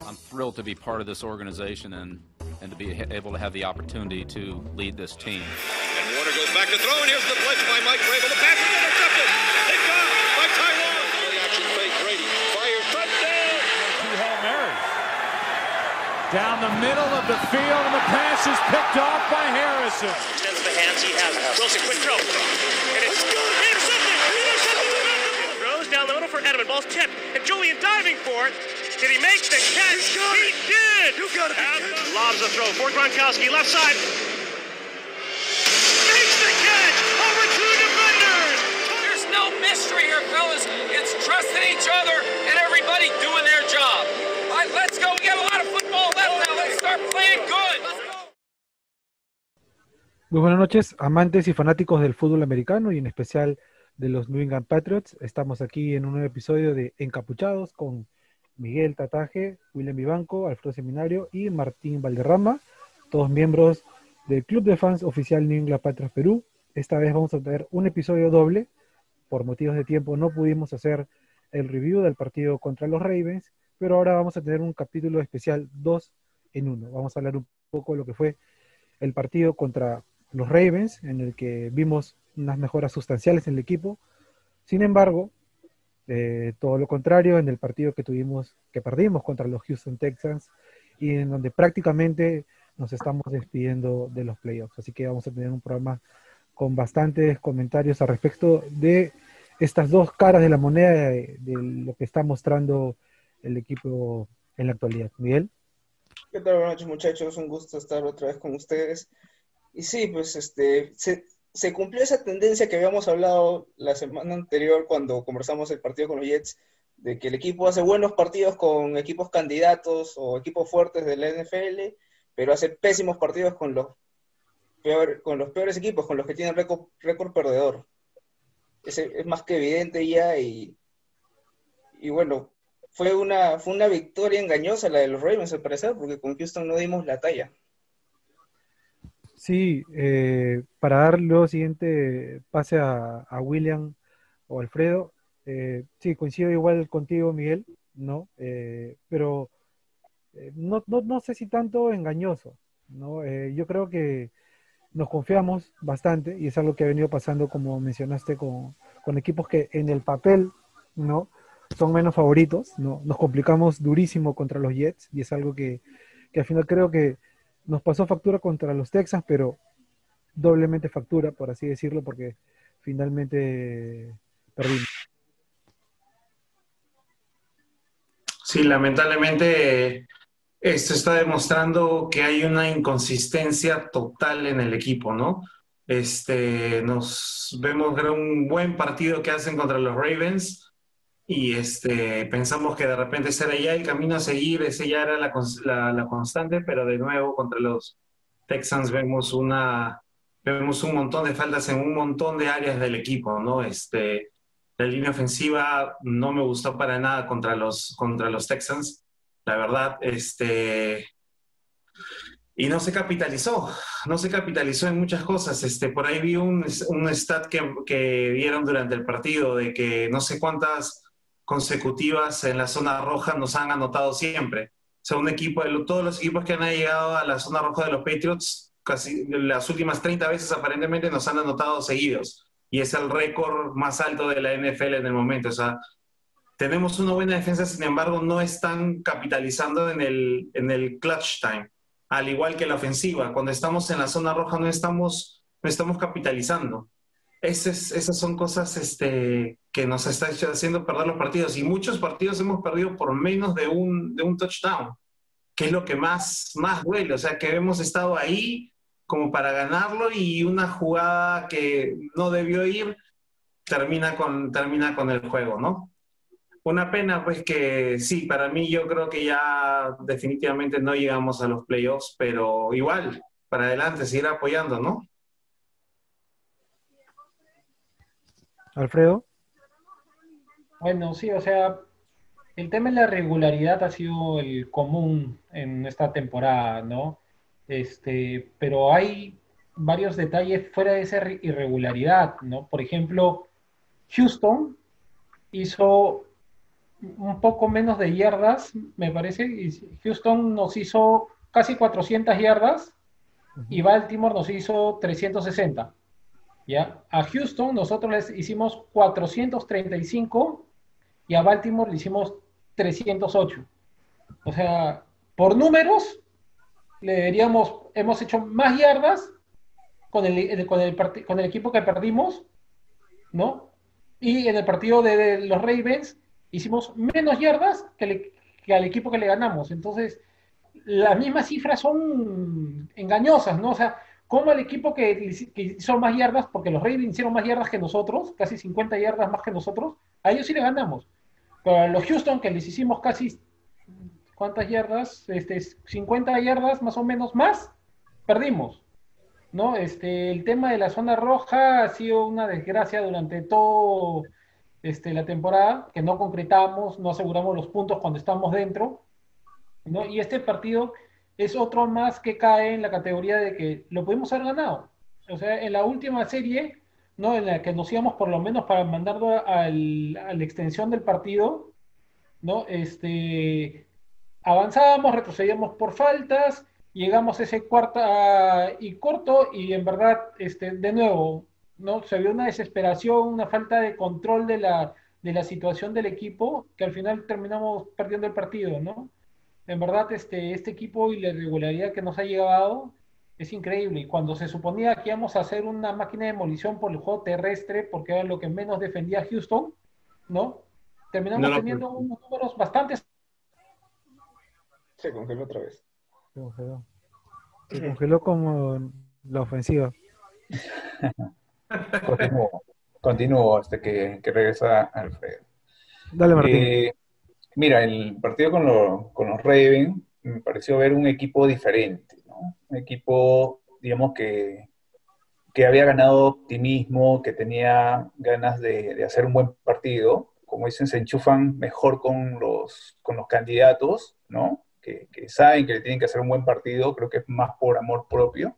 I'm thrilled to be part of this organization and, and to be able to have the opportunity to lead this team. And Warner goes back to throw, and here's the blitz by Mike Vrabel. The pass is intercepted. Picked off by Taiwan. Play action fake. Brady fires. Touchdown. Two Hail Marys. Down the middle of the field, and the pass is picked off by Harrison. Extends the hands he has. Wilson, quick throw. And it's good. Intercepted. Intercepted. Throws down the middle for Edelman. Ball's tipped. And Julian diving for it. Did he make the catch? He did. You got it. Lobs the throw for Gronkowski, left side. Makes the catch over two defenders. There's no mystery here, fellas. It's trusting each other and everybody doing their job. All right, let's go. We got a lot of football left now. Let's start playing good. Let's go. Muy buenas noches, amantes y fanáticos del fútbol americano y en especial de los New England Patriots. Estamos aquí en un nuevo episodio de Encapuchados con Miguel Tataje, William Vivanco, Alfredo Seminario y Martín Valderrama, todos miembros del Club de Fans Oficial New England Patriots Perú. Esta vez vamos a tener un episodio doble. Por motivos de tiempo no pudimos hacer el review del partido contra los Ravens, pero ahora vamos a tener un capítulo especial 2 en 1. Vamos a hablar un poco de lo que fue el partido contra los Ravens, en el que vimos unas mejoras sustanciales en el equipo. Sin embargo, eh, todo lo contrario en el partido que tuvimos, que perdimos contra los Houston Texans y en donde prácticamente nos estamos despidiendo de los playoffs. Así que vamos a tener un programa con bastantes comentarios al respecto de estas dos caras de la moneda de, lo que está mostrando el equipo en la actualidad. Miguel. ¿Qué tal? Buenas noches, muchachos. Un gusto estar otra vez con ustedes. Y sí, pues este, se cumplió esa tendencia que habíamos hablado la semana anterior cuando conversamos el partido con los Jets, de que el equipo hace buenos partidos con equipos candidatos o equipos fuertes de la NFL, pero hace pésimos partidos con los, peor, con los peores equipos, con los que tienen récord, perdedor. Es, es, más que evidente ya y, y bueno, fue una, fue una victoria engañosa la de los Ravens al parecer, porque con Houston no dimos la talla. Sí, eh, para dar luego siguiente pase a, a William o Alfredo, eh, sí, coincido igual contigo, Miguel, ¿no? Eh, pero no, no, no, sé si tanto engañoso, ¿no? yo creo que nos confiamos bastante y es algo que ha venido pasando, como mencionaste, con, con equipos que en el papel, ¿no? Son menos favoritos, ¿no? Nos complicamos durísimo contra los Jets y es algo que, que al final creo que nos pasó factura contra los Texans, pero doblemente factura, por así decirlo, porque finalmente perdimos. Sí, lamentablemente esto está demostrando que hay una inconsistencia total en el equipo, ¿no? Este, nos vemos un buen partido que hacen contra los Ravens, y este, pensamos que de repente ese era ya el camino a seguir, ese ya era la, la, la, constante, pero de nuevo contra los Texans vemos, una, vemos un montón de faltas en un montón de áreas del equipo, ¿no? Este, la línea ofensiva no me gustó para nada contra los, contra los Texans, la verdad, este, y no se capitalizó, no se capitalizó en muchas cosas. Este, por ahí vi un, un stat que, que dieron durante el partido de que no sé cuántas consecutivas en la zona roja nos han anotado siempre. O sea, un todos los equipos que han llegado a la zona roja de los Patriots, casi las últimas 30 veces aparentemente nos han anotado seguidos. Y es el récord más alto de la NFL en el momento. O sea, tenemos una buena defensa, sin embargo, no están capitalizando en el, en el clutch time. Al igual que la ofensiva, cuando estamos en la zona roja no estamos, no estamos capitalizando. Esas, esas son cosas este, que nos están haciendo perder los partidos. Y muchos partidos hemos perdido por menos de un, de un touchdown, que es lo que más, más duele. O sea, que hemos estado ahí como para ganarlo y una jugada que no debió ir termina con, termina con el juego, ¿no? Una pena, pues que sí, para mí yo creo que ya definitivamente no llegamos a los playoffs, pero igual, para adelante, seguir apoyando, ¿no? Alfredo. Bueno, sí, o sea, el tema de la regularidad ha sido el común en esta temporada, ¿no? Este, pero hay varios detalles fuera de esa irregularidad, ¿no? Por ejemplo, Houston hizo un poco menos de yardas, me parece. y Houston nos hizo casi 400 yardas y Baltimore nos hizo 360. A Houston nosotros les hicimos 435 y a Baltimore le hicimos 308. O sea, por números, le deberíamos, hemos hecho más yardas con el, con el, con el equipo que perdimos, ¿no? Y en el partido de, los Ravens hicimos menos yardas que, que, al equipo que le ganamos. Entonces, las mismas cifras son engañosas, ¿no? O sea, como el equipo que, hizo más yardas, porque los Ravens hicieron más yardas que nosotros, casi 50 yardas más que nosotros, a ellos sí le ganamos. Pero a los Houston, que les hicimos casi, ¿cuántas yardas? Este, 50 yardas más o menos más, perdimos. ¿no? Este, el tema de la zona roja ha sido una desgracia durante todo este, la temporada, que no concretamos, no aseguramos los puntos cuando estamos dentro, ¿no? Y este partido es otro más que cae en la categoría de que lo pudimos haber ganado. O sea, en la última serie, ¿no? En la que nos íbamos por lo menos para mandarlo al, a la extensión del partido, ¿no? Este, avanzábamos, retrocedíamos por faltas, llegamos a ese cuarta y corto y en verdad, este, de nuevo, ¿no? Se vio una desesperación, una falta de control de la, de la situación del equipo que al final terminamos perdiendo el partido, ¿no? En verdad, este, este equipo y la irregularidad que nos ha llegado es increíble. Y cuando se suponía que íbamos a hacer una máquina de demolición por el juego terrestre, porque era lo que menos defendía Houston, ¿no? Terminamos teniendo unos números bastante... Se congeló otra vez. Se congeló. Se congeló como la ofensiva. continúo, continúo hasta que, que regresa Alfredo. Dale, Martín. Eh, mira, el partido con, los Ravens me pareció ver un equipo diferente, ¿no? Un equipo, digamos, que, que había ganado optimismo, que tenía ganas de, de, hacer un buen partido. Como dicen, se enchufan mejor con los, con los candidatos, ¿no? que, saben que le tienen que hacer un buen partido, creo que es más por amor propio.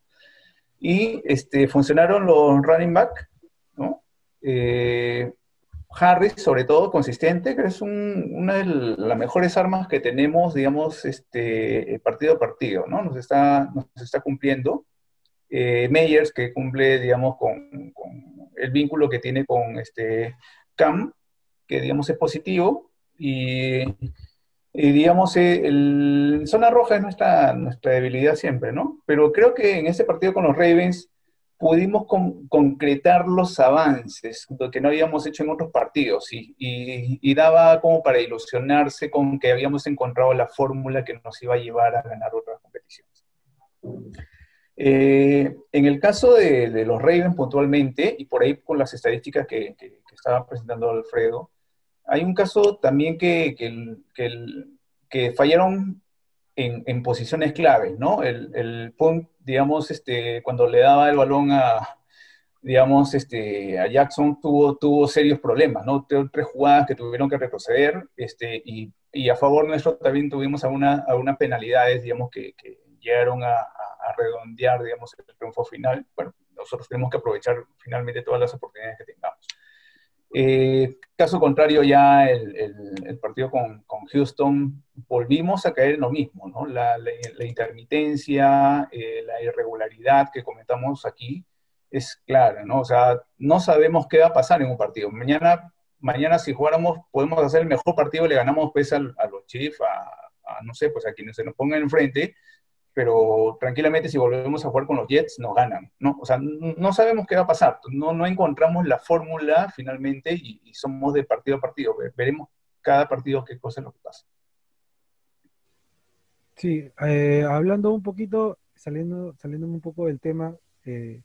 Y este, funcionaron los running back, ¿no? Eh, Harris, sobre todo, consistente, que es una de las mejores armas que tenemos, digamos, este, partido a partido, ¿no? Nos está, nos está cumpliendo. Eh, Meyers, que cumple, digamos, con, el vínculo que tiene con este Cam, que, digamos, es positivo. Y digamos, eh, el, zona roja es nuestra, nuestra debilidad siempre, ¿no? Pero creo que en ese partido con los Ravens pudimos concretar los avances que no habíamos hecho en otros partidos y, y, daba como para ilusionarse con que habíamos encontrado la fórmula que nos iba a llevar a ganar otras competiciones. Eh, en el caso de, los Ravens puntualmente, y por ahí con las estadísticas que, que, que estaba presentando Alfredo, hay un caso también que, que, fallaron en, posiciones claves, ¿no? El, el punt, digamos, este, cuando le daba el balón a, digamos, este, a Jackson tuvo, tuvo serios problemas, ¿no? Tres jugadas que tuvieron que retroceder, este, y, y a favor nuestro también tuvimos algunas alguna penalidades, digamos, que, que llegaron a, a, redondear, digamos, el triunfo final. Bueno, nosotros tenemos que aprovechar finalmente todas las oportunidades que tengamos. Eh, caso contrario, ya el, el, partido con, con, Houston, volvimos a caer en lo mismo, ¿no? La, la, intermitencia, eh, la irregularidad que comentamos aquí es clara, ¿no? O sea, no sabemos qué va a pasar en un partido. Mañana, mañana si jugáramos, podemos hacer el mejor partido, le ganamos pues a, a los Chiefs, a, a, no sé, pues a quienes se nos pongan enfrente, pero tranquilamente si volvemos a jugar con los Jets nos ganan, ¿no? O sea, no sabemos qué va a pasar, no, no encontramos la fórmula finalmente y, somos de partido a partido, veremos cada partido qué cosa lo que pasa. Sí, eh, hablando un poquito, saliendo, saliendo un poco del tema, eh,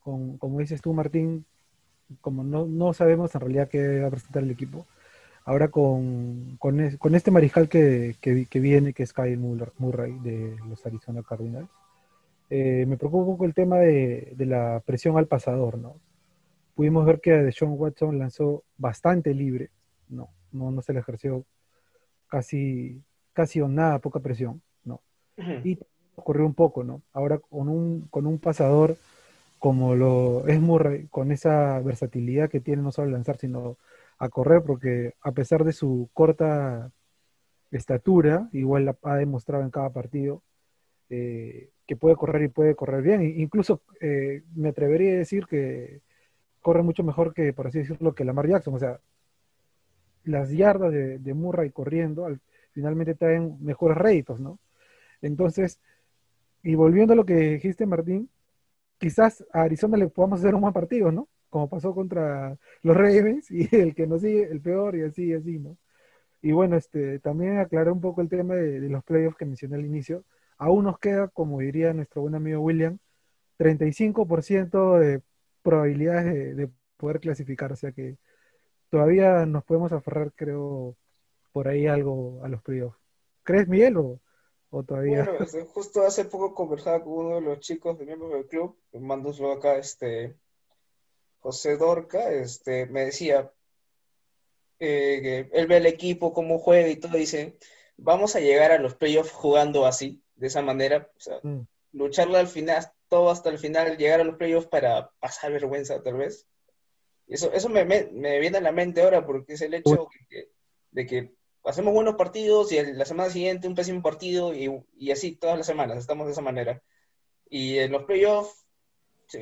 con, como dices tú, Martín, como no, no sabemos en realidad qué va a presentar el equipo, ahora con, con, este mariscal que, que, viene, que es Kyle Murray de los Arizona Cardinals, eh, me preocupa un poco el tema de, de, la presión al pasador, ¿no? Pudimos ver que Deshaun Watson lanzó bastante libre, no, no, no se le ejerció casi, casi o nada, poca presión, ¿no? Y ocurrió un poco, ¿no? Ahora con un, con un pasador como lo es Murray, con esa versatilidad que tiene no solo lanzar, sino a correr, porque a pesar de su corta estatura, igual la ha demostrado en cada partido, eh, que puede correr y puede correr bien. Incluso eh, me atrevería a decir que corre mucho mejor que, por así decirlo, que Lamar Jackson. O sea, las yardas de, de Murray corriendo al, finalmente traen mejores réditos, ¿no? Entonces, y volviendo a lo que dijiste, Martín, quizás a Arizona le podamos hacer un buen partido, ¿no? Como pasó contra los Ravens y el que nos sigue, el peor, y así, y así, ¿no? Y bueno, este, también aclaré un poco el tema de, de los playoffs que mencioné al inicio. Aún nos queda, como diría nuestro buen amigo William, 35% de probabilidades de, de poder clasificar, o sea que todavía nos podemos aferrar, creo, por ahí algo a los playoffs. ¿Crees, Miguel, o, o todavía? Bueno, este, justo hace poco conversaba con uno de los chicos de miembros del club, mando un acá, este, José Dorca, este, me decía eh, que él ve el equipo, cómo juega y todo, dice, vamos a llegar a los playoffs jugando así, de esa manera, o sea, Mm. lucharla al final, todo hasta el final, llegar a los playoffs para pasar vergüenza, tal vez. Eso, eso me, me- me viene a la mente ahora porque es el hecho que- de que hacemos buenos partidos y la semana siguiente un pésimo partido y, y así todas las semanas, estamos de esa manera. Y en los playoffs, si,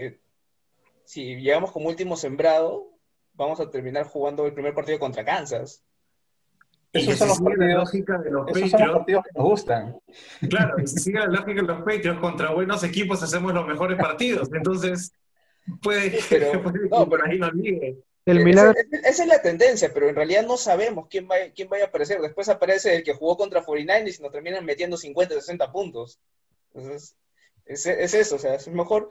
si llegamos como último sembrado, vamos a terminar jugando el primer partido contra Kansas. Y Esos que son los sigue la partidos- lógica de los Esos son los Patriots, partidos que nos gustan. claro, si sigue la lógica de los Patriots contra buenos equipos hacemos los mejores partidos. Entonces, puede pero- puede que no, por pero- ahí no llegue. El Esa- milagro, esa- esa es la tendencia, pero en realidad no sabemos quién va, quién vaya a aparecer. Después aparece el que jugó contra 49ers y nos terminan metiendo 50, 60 puntos. Entonces, es, es eso, o sea, es mejor.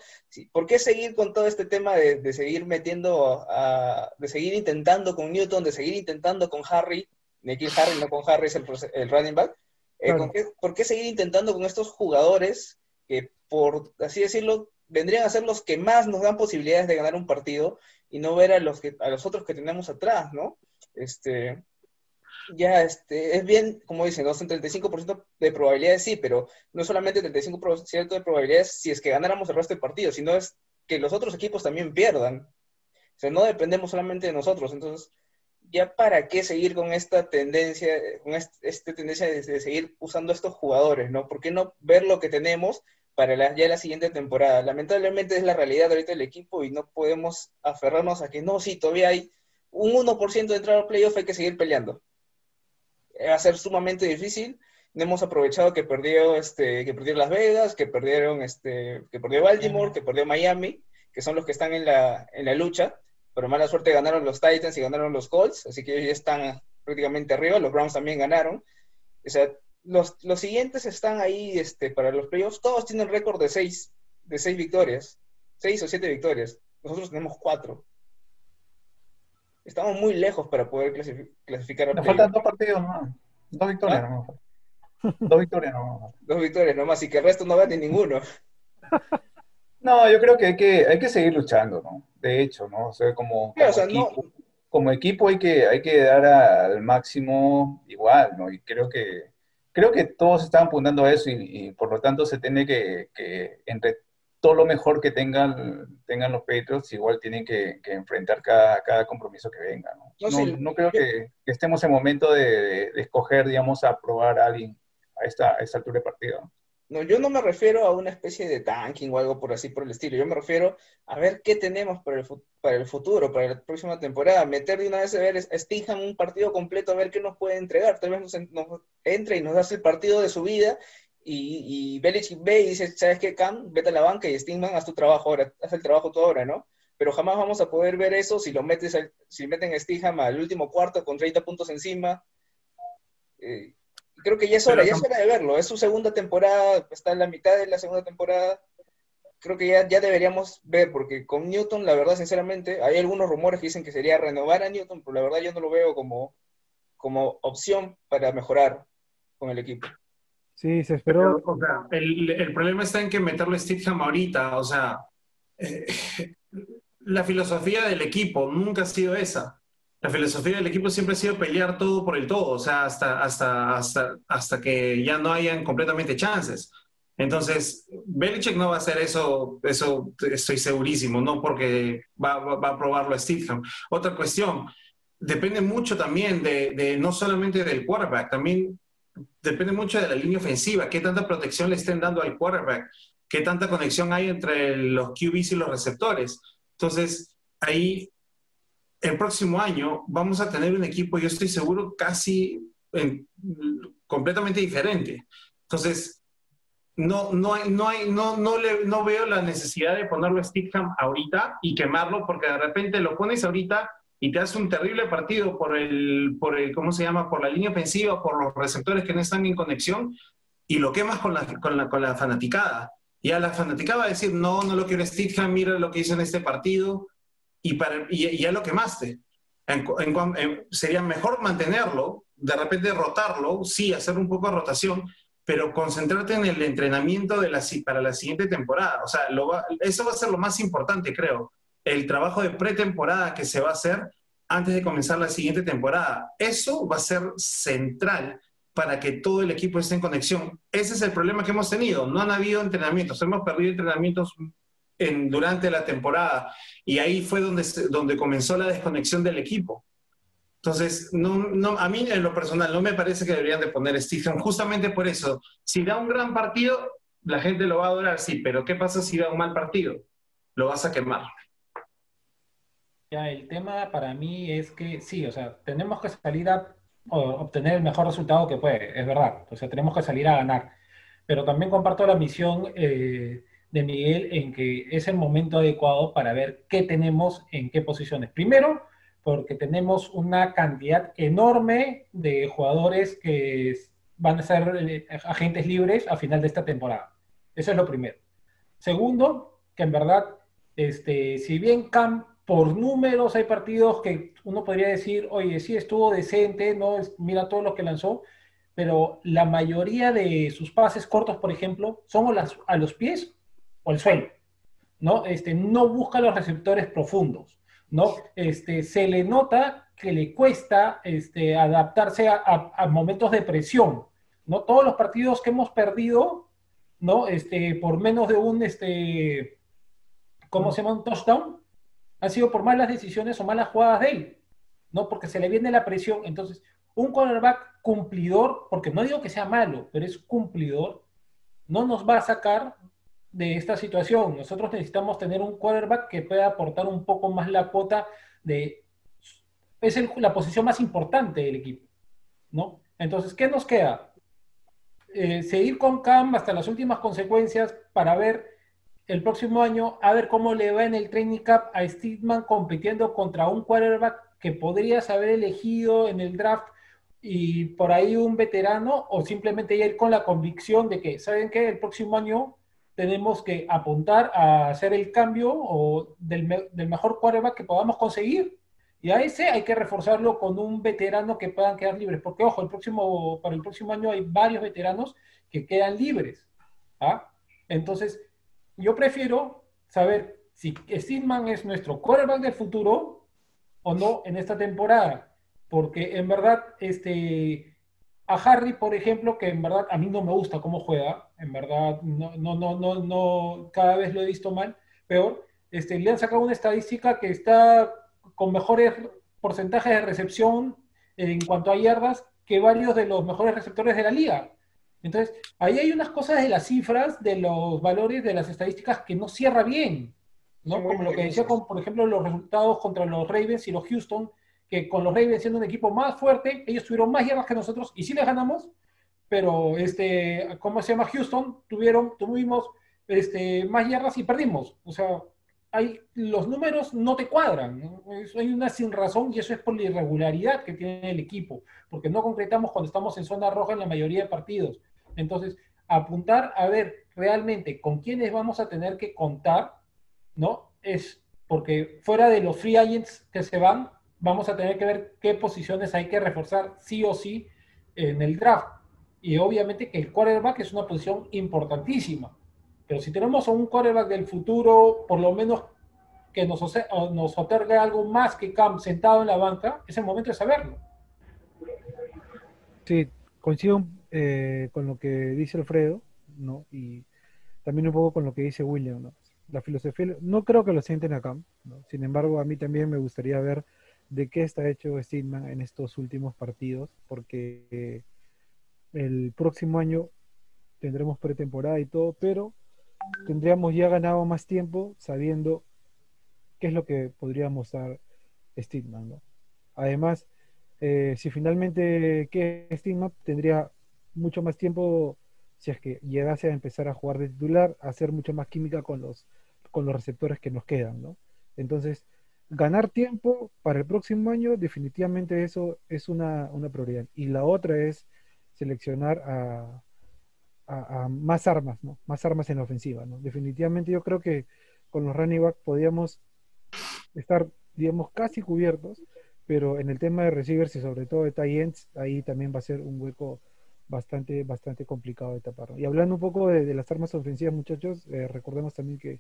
¿Por qué seguir con todo este tema de, de seguir metiendo, a, de seguir intentando con Newton, de seguir intentando con Harry, Nikhil Harry, no con Harry, es el, running back? Eh, Claro. ¿con qué- ¿Por qué seguir intentando con estos jugadores que, por así decirlo, vendrían a ser los que más nos dan posibilidades de ganar un partido? y no ver a los que a los otros que tenemos atrás, ¿no? Este ya este es bien, como dicen, ¿no? Son 35% de probabilidades, sí, pero no solamente 35% de probabilidades si es que ganáramos el resto del partido, sino es que los otros equipos también pierdan. O sea, no dependemos solamente de nosotros, entonces ya para qué seguir con esta tendencia, con este, esta tendencia de, de seguir usando estos jugadores, ¿no? ¿Por qué no ver lo que tenemos para la, ya la siguiente temporada. Lamentablemente es la realidad ahorita del equipo y no podemos aferrarnos a que no, sí, todavía hay un 1% de entrar al playoff, hay que seguir peleando. Eh, Va a ser sumamente difícil. No hemos aprovechado que perdió, este, que perdió Las Vegas, que perdieron, este, que perdió Baltimore, que perdió Miami, que son los que están en la, en la lucha. Pero mala suerte ganaron los Titans y ganaron los Colts, así que ellos ya están prácticamente arriba. Los Browns también ganaron. O sea, los, los siguientes están ahí este, para los playoffs. Todos tienen récord de seis, de seis victorias. Seis o siete victorias. Nosotros tenemos cuatro. Estamos muy lejos para poder clasifi- clasificar al Nos faltan dos partidos nomás. Dos victorias ¿Ah? nomás. Dos victorias nomás. Dos victorias nomás y que el resto no gane ninguno. No, yo creo que hay que, hay que seguir luchando, ¿no? De hecho, ¿no? O sea, como, Claro, como o sea, no- equipo, como equipo hay que, hay que dar a- al máximo igual, ¿no? Y creo que, creo que todos están apuntando a eso y, y por lo tanto se tiene que, que entre todo lo mejor que tengan, tengan los Patriots, igual tienen que, que enfrentar cada, cada compromiso que venga, ¿no? No, No, sí, no creo que, que estemos en momento de, de- de escoger, digamos, a probar a alguien a esta, a esta altura de partido. ¿No? Yo no me refiero a una especie de tanking o algo por así por el estilo. Yo me refiero a ver qué tenemos para el, para el futuro, para la próxima temporada. Meter de una vez a ver a Stingham un partido completo, a ver qué nos puede entregar. Tal vez nos, nos entre y nos hace el partido de su vida y, y Belichick ve y dice, ¿sabes qué, Cam? Vete a la banca y Stingham, haz tu trabajo ahora, haz el trabajo tú ahora, ¿no? Pero jamás vamos a poder ver eso si lo metes, al- si meten a Stingham al último cuarto con 30 puntos encima. Eh, creo que ya es hora, Pero ya es hora de verlo. Es su segunda temporada, está en la mitad de la segunda temporada. Creo que ya, ya deberíamos ver, porque con Newton, la verdad, sinceramente, hay algunos rumores que dicen que sería renovar a Newton, pero la verdad yo no lo veo como, como opción para mejorar con el equipo. Sí, se esperó. Pero, o sea, el, el problema está en que meterle a Stidham ahorita, o sea, eh, la filosofía del equipo nunca ha sido esa. La filosofía del equipo siempre ha sido pelear todo por el todo, o sea, hasta, hasta, hasta, hasta que ya no hayan completamente chances. Entonces, Belichick no va a hacer eso, eso estoy segurísimo, no porque va, va, va a probarlo a Stidham. Otra cuestión, depende mucho también de, de no solamente del quarterback, también depende mucho de la línea ofensiva, qué tanta protección le estén dando al quarterback, qué tanta conexión hay entre los QBs y los receptores. Entonces, ahí el próximo año vamos a tener un equipo, yo estoy seguro, casi en- completamente diferente. Entonces, no, no, no, no, no veo la necesidad de ponerlo a Stickham ahorita y quemarlo, porque de repente lo pones ahorita y te hace un terrible partido por el, por el, ¿cómo se llama? Por la línea ofensiva, por los receptores que no están en conexión, y lo quemas con la, con la, con la fanaticada. Y a la fanaticada va a decir, no, no lo quiero Stickham, mira lo que hizo en este partido, y, para, y, y ya lo quemaste. En, en en- sería mejor mantenerlo, de repente rotarlo, sí, hacer un poco de rotación, pero concentrarte en el entrenamiento de la, para la siguiente temporada. O sea, lo va- eso va a ser lo más importante, creo. El trabajo de pretemporada que se va a hacer antes de comenzar la siguiente temporada. Eso va a ser central para que todo el equipo esté en conexión. Ese es el problema que hemos tenido. No han habido entrenamientos. Hemos perdido entrenamientos en, durante la temporada. Y ahí fue donde, donde comenzó la desconexión del equipo. Entonces, no, no, a mí en lo personal no me parece que deberían de poner Stephen justamente por eso. Si da un gran partido, la gente lo va a adorar, sí, pero ¿qué pasa si da un mal partido? Lo vas a quemar. Ya, el tema para mí es que sí, o sea, tenemos que salir a obtener el mejor resultado que puede, es verdad. O sea, tenemos que salir a ganar. Pero también comparto la misión eh, de Miguel en que es el momento adecuado para ver qué tenemos en qué posiciones. Primero, porque tenemos una cantidad enorme de jugadores que van a ser eh, agentes libres a final de esta temporada. Eso es lo primero. Segundo, que en verdad, este, si bien Cam, por números hay partidos que uno podría decir, oye, sí estuvo decente, no mira todo lo que lanzó, pero la mayoría de sus pases cortos, por ejemplo, son a los pies o al suelo, ¿no? Este, no busca los receptores profundos, ¿no? Este, se le nota que le cuesta este, adaptarse a momentos de presión, ¿no? Todos los partidos que hemos perdido, ¿no? Este, por menos de un, este, ¿cómo se llama? Un touchdown, han sido por malas decisiones o malas jugadas de él, ¿no? Porque se le viene la presión. Entonces, un cornerback cumplidor, porque no digo que sea malo, pero es cumplidor, no nos va a sacar de esta situación. Nosotros necesitamos tener un quarterback que pueda aportar un poco más la cuota de... Es la posición más importante del equipo, ¿no? Entonces, ¿qué nos queda? Eh, seguir con Cam hasta las últimas consecuencias para ver el próximo año, a ver cómo le va en el training camp a Steedman compitiendo contra un quarterback que podrías haber elegido en el draft y por ahí un veterano o simplemente ir con la convicción de que, ¿saben qué? El próximo año tenemos que apuntar a hacer el cambio o del, me- del mejor quarterback que podamos conseguir. Y a ese hay que reforzarlo con un veterano que puedan quedar libres. Porque, ojo, el próximo, para el próximo año hay varios veteranos que quedan libres. ¿ah? Entonces, yo prefiero saber si Steedman es nuestro quarterback del futuro o no en esta temporada. Porque en verdad, este, a Harry, por ejemplo, que en verdad a mí no me gusta cómo juega, en verdad, no, no, no, no, no cada vez lo he visto mal, peor, este, le han sacado una estadística que está con mejores porcentajes de recepción en cuanto a yardas que varios de los mejores receptores de la liga. Entonces, ahí hay unas cosas de las cifras, de los valores, de las estadísticas que no cierra bien, ¿no? Como lo que decía, con, por ejemplo, los resultados contra los Ravens y los Houston, que con los Ravens siendo un equipo más fuerte, ellos tuvieron más yardas que nosotros y sí les ganamos, pero este, ¿cómo se llama? Houston tuvieron, tuvimos este, más yardas y perdimos. O sea, hay, los números no te cuadran. ¿no? Hay una sin razón y eso es por la irregularidad que tiene el equipo, porque no concretamos cuando estamos en zona roja en la mayoría de partidos. Entonces, apuntar a ver realmente con quiénes vamos a tener que contar, ¿no? Es porque fuera de los free agents que se van, vamos a tener que ver qué posiciones hay que reforzar sí o sí en el draft. Y obviamente que el quarterback es una posición importantísima. Pero si tenemos a un quarterback del futuro, por lo menos que nos, nos otorgue algo más que Cam sentado en la banca, es el momento de saberlo. Sí, coincido eh, con lo que dice Alfredo, ¿no? Y también un poco con lo que dice William, ¿no? La filosofía, no creo que lo sienten acá, ¿no? Sin embargo, a mí también me gustaría ver de qué está hecho Steedman en estos últimos partidos, porque el próximo año tendremos pretemporada y todo, pero tendríamos ya ganado más tiempo sabiendo qué es lo que podría mostrar Steedman, ¿no? Además, eh, si finalmente que Steedman tendría mucho más tiempo si es que llegase a empezar a jugar de titular, a hacer mucho más química con los, con los receptores que nos quedan, ¿no? Entonces, ganar tiempo para el próximo año, definitivamente eso es una, una prioridad. Y la otra es seleccionar a, más armas, ¿no? Más armas en la ofensiva, ¿no? Definitivamente yo creo que con los running back podíamos estar, digamos, casi cubiertos, pero en el tema de receivers y sobre todo de tight ends, ahí también va a ser un hueco bastante, bastante complicado de tapar. Y hablando un poco de, de las armas ofensivas, muchachos, eh, recordemos también que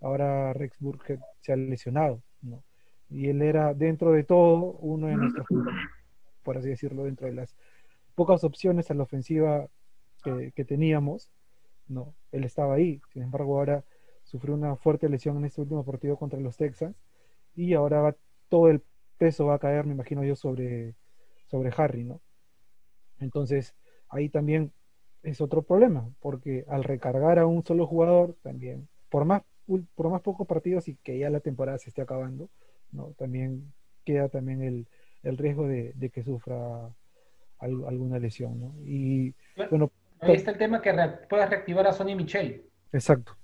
ahora Rex Burkhead se ha lesionado, ¿no? Y él era, dentro de todo, uno de nuestros, por así decirlo, dentro de las pocas opciones a la ofensiva que, que teníamos, ¿no? Él estaba ahí, sin embargo ahora sufrió una fuerte lesión en este último partido contra los Texans y ahora va, todo el peso va a caer, me imagino yo, sobre, sobre Harry, ¿no? Entonces, ahí también es otro problema, porque al recargar a un solo jugador, también, por más, por más pocos partidos y que ya la temporada se esté acabando, ¿no? También queda también el, el riesgo de, de, que sufra al, alguna lesión, ¿no? Y bueno, ahí está el tema que re, puedas reactivar a Sonny Michel. Exacto.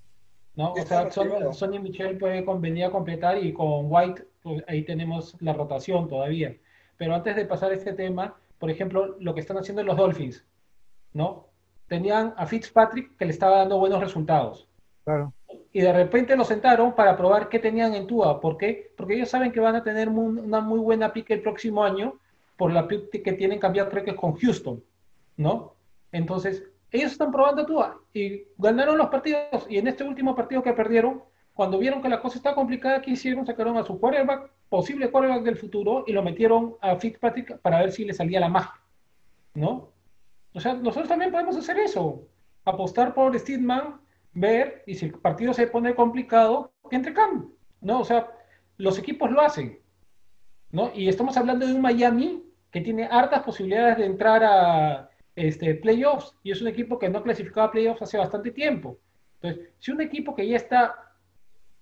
¿no? O sea, Sonny, Sonny Michel puede venir a completar y con White pues, ahí tenemos la rotación todavía. Pero antes de pasar a este tema, por ejemplo, lo que están haciendo los Dolphins, ¿no? Tenían a Fitzpatrick que le estaba dando buenos resultados. Claro. Y de repente lo sentaron para probar qué tenían en Tua. ¿Por qué? Porque ellos saben que van a tener una muy buena pique el próximo año por la pique que tienen cambiado, creo que con Houston, ¿no? Entonces, ellos están probando Tua y ganaron los partidos. Y en este último partido que perdieron, cuando vieron que la cosa está complicada, ¿qué hicieron? Sacaron a su quarterback, posible quarterback del futuro, y lo metieron a Fitzpatrick para ver si le salía la magia, ¿no? O sea, nosotros también podemos hacer eso. Apostar por Steedman, ver, y si el partido se pone complicado, que entre Cam, ¿no? O sea, los equipos lo hacen, ¿no? Y estamos hablando de un Miami que tiene hartas posibilidades de entrar a este, playoffs, y es un equipo que no clasificaba a playoffs hace bastante tiempo. Entonces, si un equipo que ya está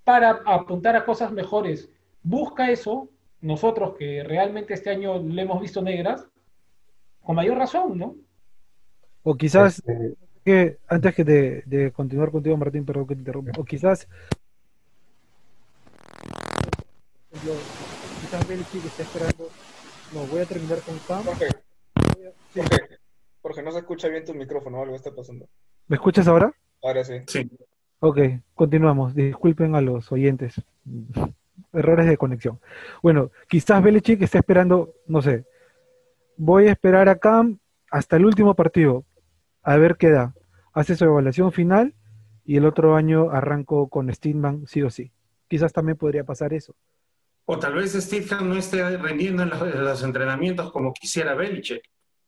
para apuntar a cosas mejores busca eso, nosotros que realmente este año le hemos visto negras, con mayor razón, ¿no? O quizás, este... que antes que de, de, continuar contigo, Martín, perdón que te interrumpa, o quizás, quizás Belichick está esperando, no, voy a terminar con Cam. Jorge, sí. Jorge, Jorge, no se escucha bien tu micrófono, algo está pasando. ¿Me escuchas ahora? Ahora sí. Sí. Ok, continuamos. Disculpen a los oyentes. Errores de conexión. Bueno, quizás Belichick está esperando, no sé, voy a esperar a Cam hasta el último partido, a ver qué da. Hace su evaluación final y el otro año arranco con Steedman sí o sí. Quizás también podría pasar eso. O tal vez Steedman no esté rindiendo en los, en los, entrenamientos como quisiera Belichick.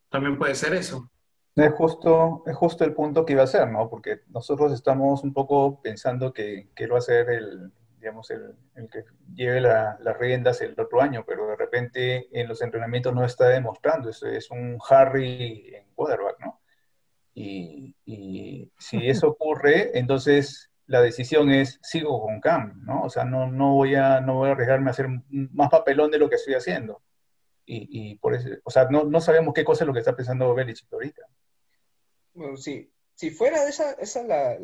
También puede ser eso. Es justo, es justo el punto que iba a ser, ¿no? Porque nosotros estamos un poco pensando que, que va a ser el, digamos, el, el que lleve la, las riendas el otro año, pero de repente en los entrenamientos no está demostrando, es, es un Harry en quarterback, ¿no? Y, si eso ocurre, entonces la decisión es, sigo con Cam, ¿no? O sea, no, no, voy, a, no voy a arriesgarme a hacer más papelón de lo que estoy haciendo. Y, por eso, o sea, no, no, sabemos qué cosa es lo que está pensando Belichick ahorita. Bueno, si fuera esa, esa la,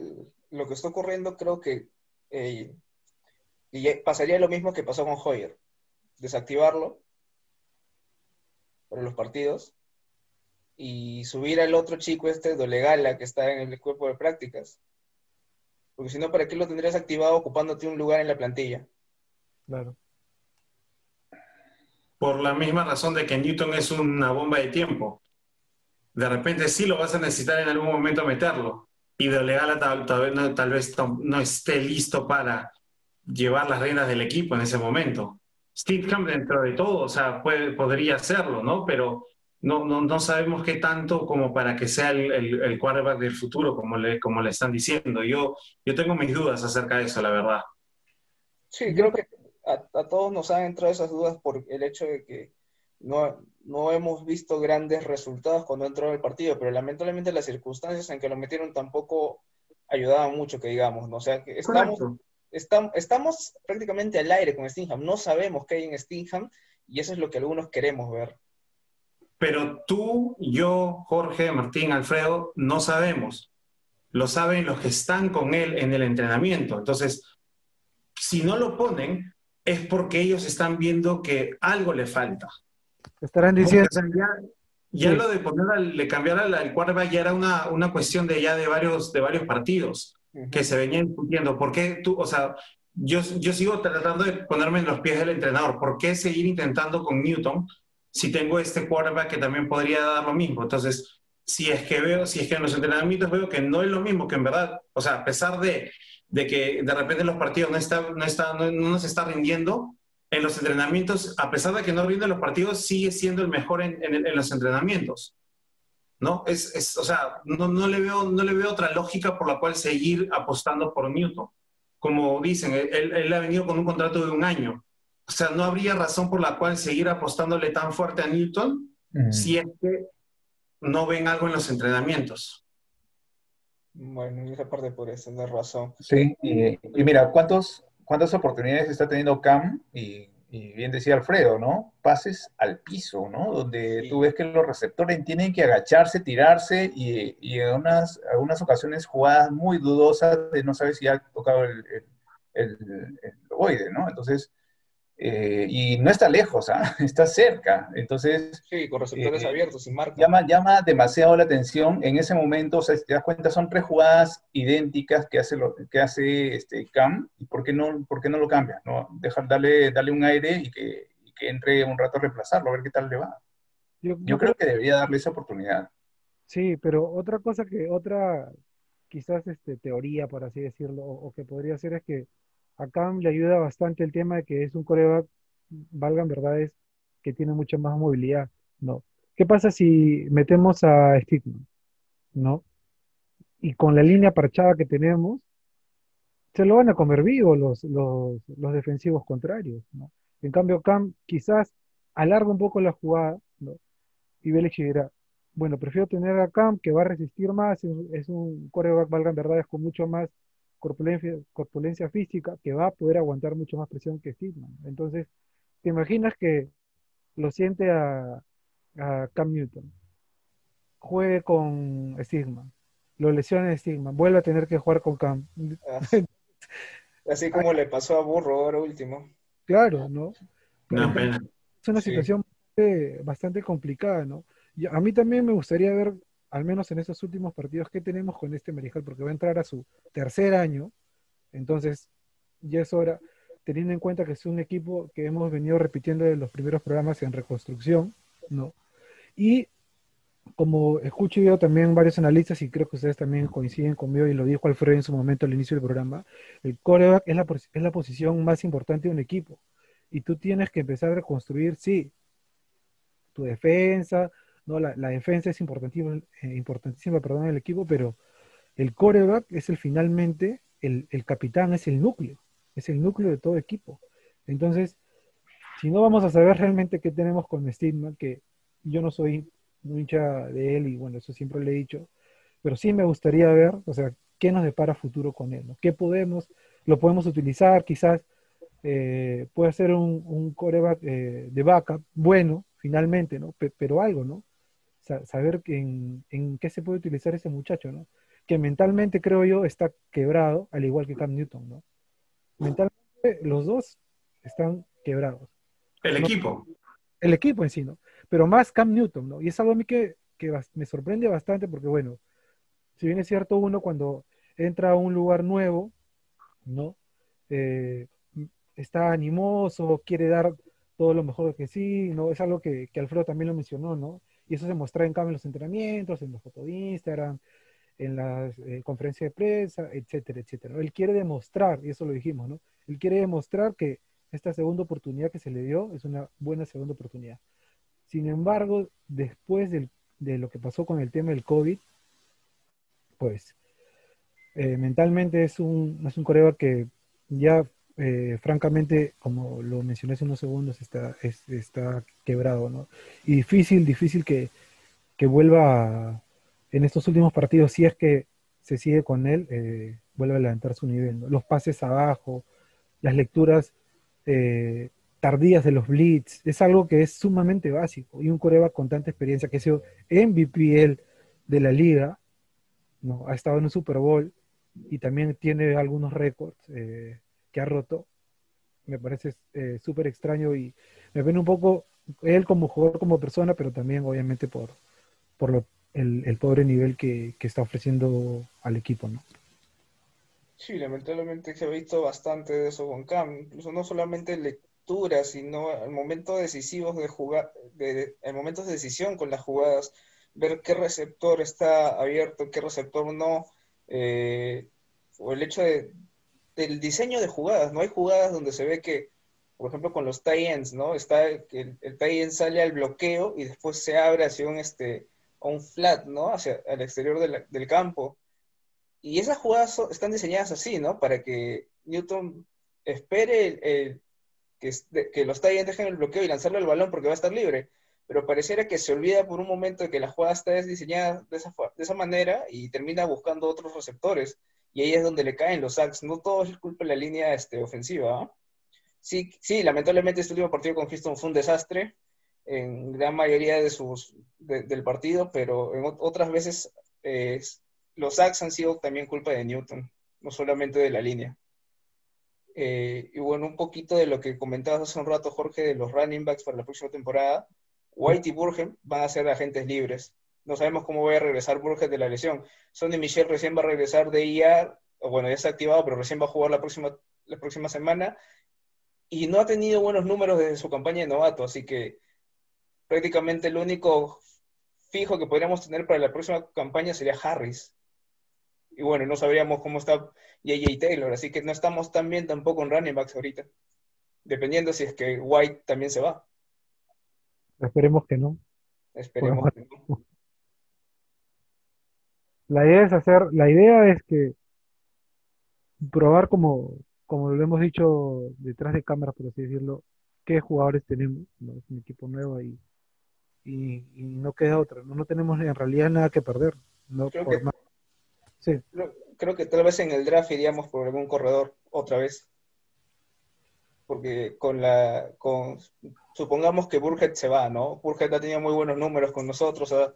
lo que está ocurriendo, creo que eh, y pasaría lo mismo que pasó con Hoyer. Desactivarlo para los partidos y subir al otro chico este Dolegala que está en el cuerpo de prácticas. Porque si no, ¿para qué lo tendrías activado ocupándote un lugar en la plantilla? Claro. Por la misma razón de que Newton es una bomba de tiempo. De repente sí lo vas a necesitar en algún momento meterlo. Y Dolegala tal, tal, tal vez no esté listo para llevar las riendas del equipo en ese momento. Steve Camp dentro de todo, o sea, puede, podría hacerlo, ¿no? Pero no, no, no, sabemos qué tanto como para que sea el, el, el quarterback del futuro, como le, como le están diciendo. Yo, yo tengo mis dudas acerca de eso, la verdad. Sí, creo que a, a todos nos han entrado esas dudas por el hecho de que no, no hemos visto grandes resultados cuando entró en el partido, pero lamentablemente las circunstancias en que lo metieron tampoco ayudaban mucho, que digamos, ¿no? O sea, que estamos, estamos, estamos prácticamente al aire con Stingham, no sabemos qué hay en Stingham y eso es lo que algunos queremos ver. Pero tú, yo, Jorge, Martín, Alfredo, no sabemos. Lo saben los que están con él en el entrenamiento. Entonces, si no lo ponen, es porque ellos están viendo que algo le falta. Estarán diciendo, ya ya Sí. lo de poner al- de cambiar al, al quarterback ya era una, una cuestión de ya de varios, de varios partidos que se venían discutiendo. ¿Por qué tú, o sea, yo, yo sigo tratando de ponerme en los pies del entrenador? ¿Por qué seguir intentando con Newton si tengo este quarterback que también podría dar lo mismo? Entonces, si es que veo, si es que en los entrenamientos veo que no es lo mismo, que en verdad, o sea, a pesar de, de que de repente los partidos no, está, no, está, no, no nos está rindiendo, en los entrenamientos, a pesar de que no rinde los partidos, sigue siendo el mejor en, en- en los entrenamientos. ¿No? Es, es, o sea, no, no, le veo, no le veo otra lógica por la cual seguir apostando por Newton. Como dicen, él, él ha venido con un contrato de un año. O sea, no habría razón por la cual seguir apostándole tan fuerte a Newton si es que no ven algo en los entrenamientos. Bueno, y esa parte podría tener razón. Sí, y, y mira, ¿cuántos, ¿cuántas oportunidades está teniendo Cam? Y, y bien decía Alfredo, ¿no? Pases al piso, ¿no? Donde Sí. tú ves que los receptores tienen que agacharse, tirarse y, y en unas, algunas ocasiones jugadas muy dudosas de no saber si ha tocado el, el, el- el ovoide, ¿no? Entonces, eh, y no está lejos, ¿ah? Está cerca. Entonces, Sí, con receptores Eh, abiertos, sin marca. llama, llama demasiado la atención. En ese momento, o sea, si te das cuenta, son tres jugadas idénticas que hace, lo, que hace este Cam. ¿Y por qué no, por qué no lo cambia? ¿no? Dejar, darle, darle un aire y que, y que entre un rato a reemplazarlo, a ver qué tal le va. yo, Yo creo que debería darle esa oportunidad. Sí, pero otra cosa que, otra quizás este, teoría, por así decirlo, o, o que podría ser es que a Cam le ayuda bastante el tema de que es un coreback, valgan verdades, que tiene mucha más movilidad, ¿no? ¿Qué pasa si metemos a Stigman, ¿no? Y con la línea parchada que tenemos, se lo van a comer vivo los, los, los defensivos contrarios, ¿no? En cambio, Cam quizás alarga un poco la jugada, ¿no? Y Belichick dirá, bueno, prefiero tener a Cam que va a resistir más, es, un quarterback, valgan verdades, con mucho más corpulencia, corpulencia física, que va a poder aguantar mucho más presión que Steedman. Entonces, ¿te imaginas que lo siente a, a Cam Newton? Juegue con Steedman, lo lesiona Steedman, vuelve a tener que jugar con Cam. Así, así como le pasó a Burro ahora último. Claro, ¿no? Una pena. Es una Sí. situación bastante, bastante complicada, ¿no? Y a mí también me gustaría ver, al menos en estos últimos partidos, qué tenemos con este Mariscal, porque va a entrar a su tercer año, entonces ya es hora, teniendo en cuenta que es un equipo que hemos venido repitiendo en los primeros programas en reconstrucción, ¿no? Y como escucho yo también varios analistas, y creo que ustedes también coinciden conmigo, y lo dijo Alfredo en su momento al inicio del programa, el coreback es la, es la posición más importante de un equipo. Y tú tienes que empezar a reconstruir, sí, tu defensa, no, la, defensa es importantísima, eh, importantísima, perdón, en el equipo, pero el coreback es el finalmente, el, el capitán es el núcleo, es el núcleo de todo equipo. Entonces, si no vamos a saber realmente qué tenemos con Steedman, que yo no soy hincha de él y bueno, eso siempre le he dicho, pero sí me gustaría ver, o sea, qué nos depara futuro con él, ¿no? ¿Qué podemos, lo podemos utilizar, quizás eh, puede ser un, un coreback eh, de backup bueno, finalmente, ¿no? Pe- pero algo, ¿no? Sa- saber en, en qué se puede utilizar ese muchacho, ¿no? Que mentalmente, creo yo, está quebrado, al igual que Cam Newton, ¿no? Mentalmente, los dos están quebrados. El No- equipo. el equipo en sí, ¿no? Pero más Cam Newton, ¿no? Y es algo a mí que, que me sorprende bastante porque, bueno, si bien es cierto uno cuando entra a un lugar nuevo, ¿no? Eh, está animoso, quiere dar todo lo mejor que sí, ¿no? Es algo que, que Alfredo también lo mencionó, ¿no? Y eso se muestra en cambio en los entrenamientos, en los fotos de Instagram, en las eh, conferencias de prensa, etcétera, etcétera. Él quiere demostrar, y eso lo dijimos, ¿no? Él quiere demostrar que esta segunda oportunidad que se le dio es una buena segunda oportunidad. Sin embargo, después de lo que pasó con el tema del COVID, pues eh, mentalmente es un, es un que ya eh, francamente, como lo mencioné hace unos segundos, está, es- está quebrado, ¿no? Y difícil, difícil que, que vuelva en estos últimos partidos, si es que se sigue con él, eh, vuelva a levantar su nivel. Los pases abajo, las lecturas eh, tardías de los blitz, es algo que es sumamente básico. Y un coreback con tanta experiencia que ha sido MVP él de la liga, ¿no? Ha estado en un Super Bowl y también tiene algunos récords eh, que ha roto. Me parece eh, súper extraño y me ven un poco él como jugador, como persona, pero también obviamente por, por lo- el, el pobre nivel que, que está ofreciendo al equipo, ¿no? Sí, lamentablemente se ha visto bastante de eso con Cam, incluso no solamente lectura, sino al momento decisivos de jugar, de, de- en momentos de decisión con las jugadas, ver qué receptor está abierto, qué receptor no, eh, o el hecho de, del diseño de jugadas, no hay jugadas donde se ve que, por ejemplo, con los tie ends, ¿no? Está el, el tie end sale al bloqueo y después se abre hacia un este un flat, ¿no? Hacia el exterior de del campo. Y esas jugadas están diseñadas así, ¿no? Para que Newton espere el- que, que los Titans dejen el bloqueo y lanzarle el balón porque va a estar libre. Pero pareciera que se olvida por un momento de que la jugada está diseñada de esa, de esa manera y termina buscando otros receptores. Y ahí es donde le caen los sacks. No todo es culpa de la línea este, ofensiva. ¿ah? Sí, sí, lamentablemente este último partido con Houston fue un desastre en gran mayoría de sus, de- del partido, pero en ot- otras veces eh, los sacks han sido también culpa de Newton, no solamente de la línea. Eh, y bueno, un poquito de lo que comentabas hace un rato, Jorge, de los running backs para la próxima temporada. White y Burgess van a ser agentes libres. No sabemos cómo va a regresar Burgess de la lesión. Sonny Michel recién va a regresar de IR, o bueno, ya está activado, pero recién va a jugar la próxima, la próxima semana. Y no ha tenido buenos números desde su campaña de novato, así que prácticamente el único fijo que podríamos tener para la próxima campaña sería Harris. Y bueno, no sabríamos cómo está J.J. Taylor, así que no estamos tan bien tampoco en running backs ahorita. Dependiendo si es que White también se va. Esperemos que no. Esperemos que no. La idea es hacer, la idea es que probar como, como lo hemos dicho detrás de cámaras, por así decirlo, qué jugadores tenemos, ¿no? Es un equipo nuevo y, y, y no queda otra, ¿no? No tenemos en realidad nada que perder, ¿no? Creo Por que- más- Sí, Creo, creo que tal vez en el draft iríamos por algún corredor otra vez. Porque con la. Con, supongamos que Burhead se va, ¿no? Burhead ha tenido muy buenos números con nosotros, ha,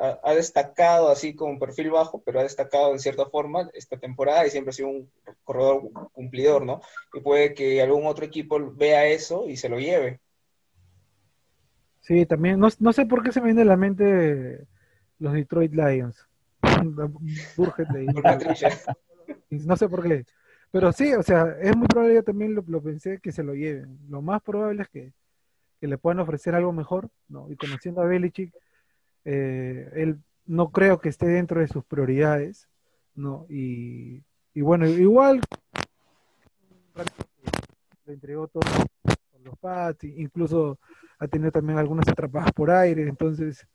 ha- ha destacado así con perfil bajo, pero ha destacado en cierta forma esta temporada y siempre ha sido un corredor cumplidor, ¿no? Y puede que algún otro equipo vea eso y se lo lleve. sí, también, no, no sé por qué se me viene a la mente los Detroit Lions. No sé por qué. Pero sí, o sea, es muy probable, yo también lo, lo pensé, que se lo lleven. Lo más probable es que, que le puedan ofrecer algo mejor, ¿no? Y conociendo a Belichick, eh, él no creo que esté dentro de sus prioridades, ¿no? Y, y bueno, igual le entregó todo con los Pats, incluso ha tenido también algunas atrapadas por aire, entonces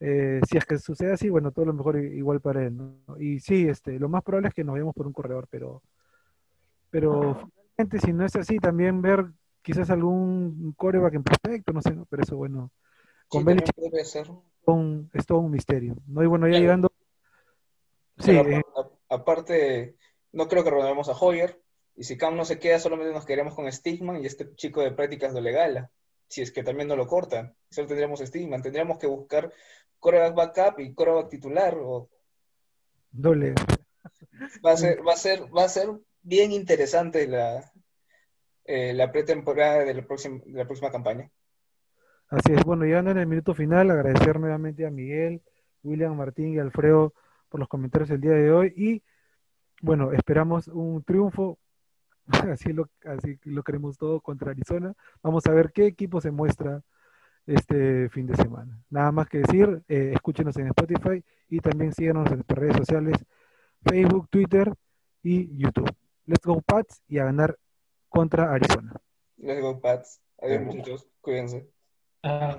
eh, si es que sucede así, bueno, todo lo mejor igual para él, ¿no? Y sí, este, lo más probable es que nos vayamos por un corredor, pero, pero finalmente si no es así, también ver quizás algún coreback en prospecto, no sé, ¿no? Pero eso, bueno, con Sí, Belichick ser. Un- es todo un misterio, ¿no? Y bueno, ya Claro. llegando, sí, eh, aparte, no creo que renovemos a Hoyer. Y si Cam no se queda, solamente nos quedaremos con Stigman y este chico de prácticas de Legala. Si es que también no lo cortan. Solo tendríamos Stigman. Tendríamos que buscar coreback backup y coreback titular. O doble. va a ser, va a ser, va a ser bien interesante la, eh, la pretemporada de la próxima, de la próxima campaña. Así es, bueno, llegando en el minuto final, agradecer nuevamente a Miguel, William, Martín y Alfredo por los comentarios el día de hoy y bueno, esperamos un triunfo, así lo, así lo queremos todo contra Arizona. Vamos a ver qué equipo se muestra este fin de semana. Nada más que decir, eh, escúchenos en Spotify y también síganos en nuestras redes sociales, Facebook, Twitter y YouTube. Let's go Pats y a ganar contra Arizona. Let's go, Pats. Adiós, muchachos. Cuídense. Ah,